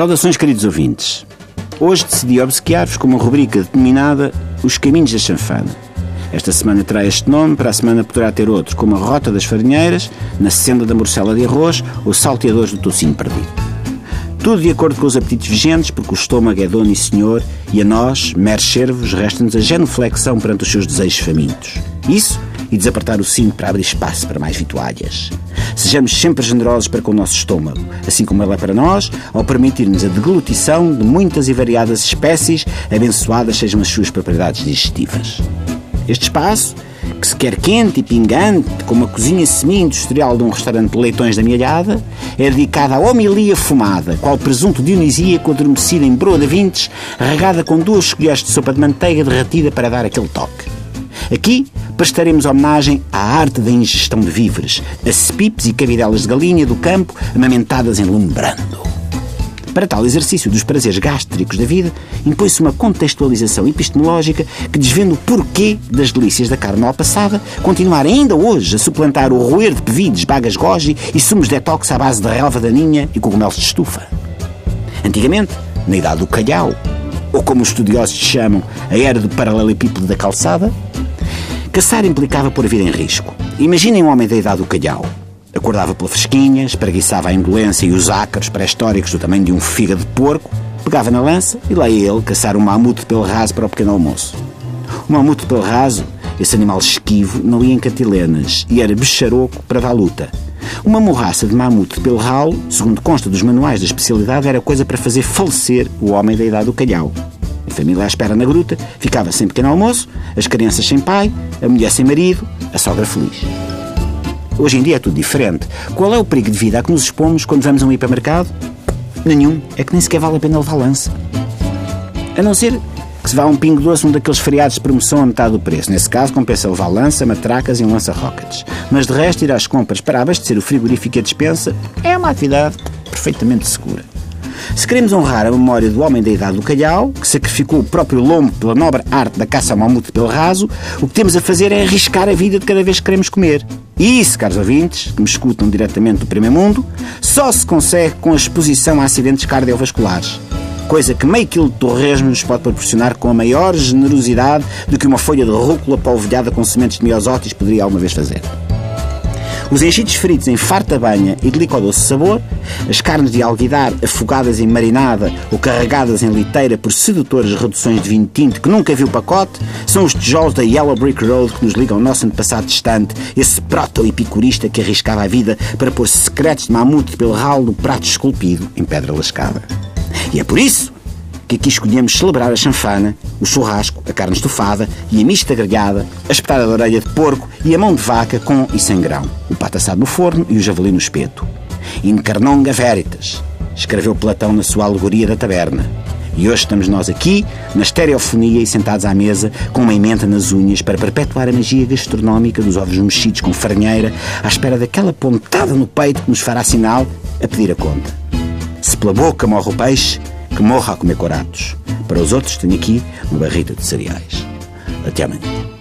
Saudações, queridos ouvintes. Hoje decidi obsequiar-vos com uma rubrica determinada Os Caminhos da Chanfana. Esta semana terá este nome, para a semana poderá ter outro, como a Rota das Farinheiras, Na Senda da Morcela de Arroz ou Salteadores do Tocinho Perdido. Tudo de acordo com os apetites vigentes, porque o estômago é dono e senhor, e a nós, meros servos, resta-nos a genuflexão perante os seus desejos famintos. Isso e desapertar o cinto para abrir espaço para mais vitualhas. Sejamos sempre generosos para com o nosso estômago, assim como ele é para nós, ao permitir-nos a deglutição de muitas e variadas espécies, abençoadas sejam as suas propriedades digestivas. Este espaço, que se quer quente e pingante, como a cozinha semi-industrial de um restaurante de leitões da Mialhada, é dedicada à homilia fumada, qual presunto dionisíaco adormecido em broa de vintes, regada com duas colheres de sopa de manteiga derretida para dar aquele toque. Aqui prestaremos homenagem à arte da ingestão de víveres, a cepipes e cabidelas de galinha do campo amamentadas em lume brando. Para tal exercício dos prazeres gástricos da vida, impõe-se uma contextualização epistemológica que desvenda o porquê das delícias da carne mal passada continuar ainda hoje a suplantar o roer de pevides, bagas goji e sumos detox à base de relva daninha e cogumelos de estufa. Antigamente, na idade do calhau, ou como os estudiosos chamam, a era do paralelepípedo da calçada, caçar implicava pôr a vida em risco. Imaginem um homem da idade do calhau, Acordava pela fresquinha, espreguiçava a indolência e os ácaros pré-históricos do tamanho de um fígado de porco, pegava na lança e lá ia ele caçar um mamute pelo raso para o pequeno almoço. O mamute pelo raso, esse animal esquivo, não ia em catilenas e era becharoco para dar luta. Uma morraça de mamute pelo ralo, segundo consta dos manuais da especialidade, era coisa para fazer falecer o homem da idade do calhau. A família à espera na gruta, ficava sem pequeno almoço, as crianças sem pai, a mulher sem marido, a sogra feliz. Hoje em dia é tudo diferente. Qual é o perigo de vida a que nos expomos quando vamos a um hipermercado? Nenhum. É que nem sequer vale a pena levar lança. A não ser que se vá um pingo doce um daqueles feriados de promoção a metade do preço. Nesse caso, compensa levar lança, matracas e um lança-rockets. Mas de resto, ir às compras para abastecer o frigorífico e a despensa é uma atividade perfeitamente segura. Se queremos honrar a memória do homem da idade do calhau, que sacrificou o próprio lombo pela nobre arte da caça ao mamute pelo raso, o que temos a fazer é arriscar a vida de cada vez que queremos comer. E isso, caros ouvintes, que me escutam diretamente do primeiro mundo, só se consegue com a exposição a acidentes cardiovasculares. Coisa que meio quilo de torresmo nos pode proporcionar com a maior generosidade do que uma folha de rúcula polvilhada com sementes de miosótis poderia alguma vez fazer. Os enchidos fritos em farta banha e de licodoce sabor, as carnes de alguidar afogadas em marinada ou carregadas em liteira por sedutores reduções de vinho tinto que nunca viu pacote, são os tijolos da Yellow Brick Road que nos ligam ao nosso antepassado distante, esse proto-epicurista que arriscava a vida para pôr secretos de mamute pelo ralo do prato esculpido em pedra lascada. E é por isso que aqui escolhemos celebrar a chanfana, o churrasco, a carne estufada e a mista grelhada, a espetada de orelha de porco e a mão de vaca com e sem grão, o pato assado no forno e o javali no espeto. Incarnonga veritas, escreveu Platão na sua alegoria da taberna. E hoje estamos nós aqui, na estereofonia e sentados à mesa, com uma emenda nas unhas para perpetuar a magia gastronómica dos ovos mexidos com farinheira, à espera daquela pontada no peito que nos fará sinal a pedir a conta. Se pela boca morre o peixe, que morra a comer coratos. Para os outros, tenho aqui uma barrita de cereais. Até amanhã.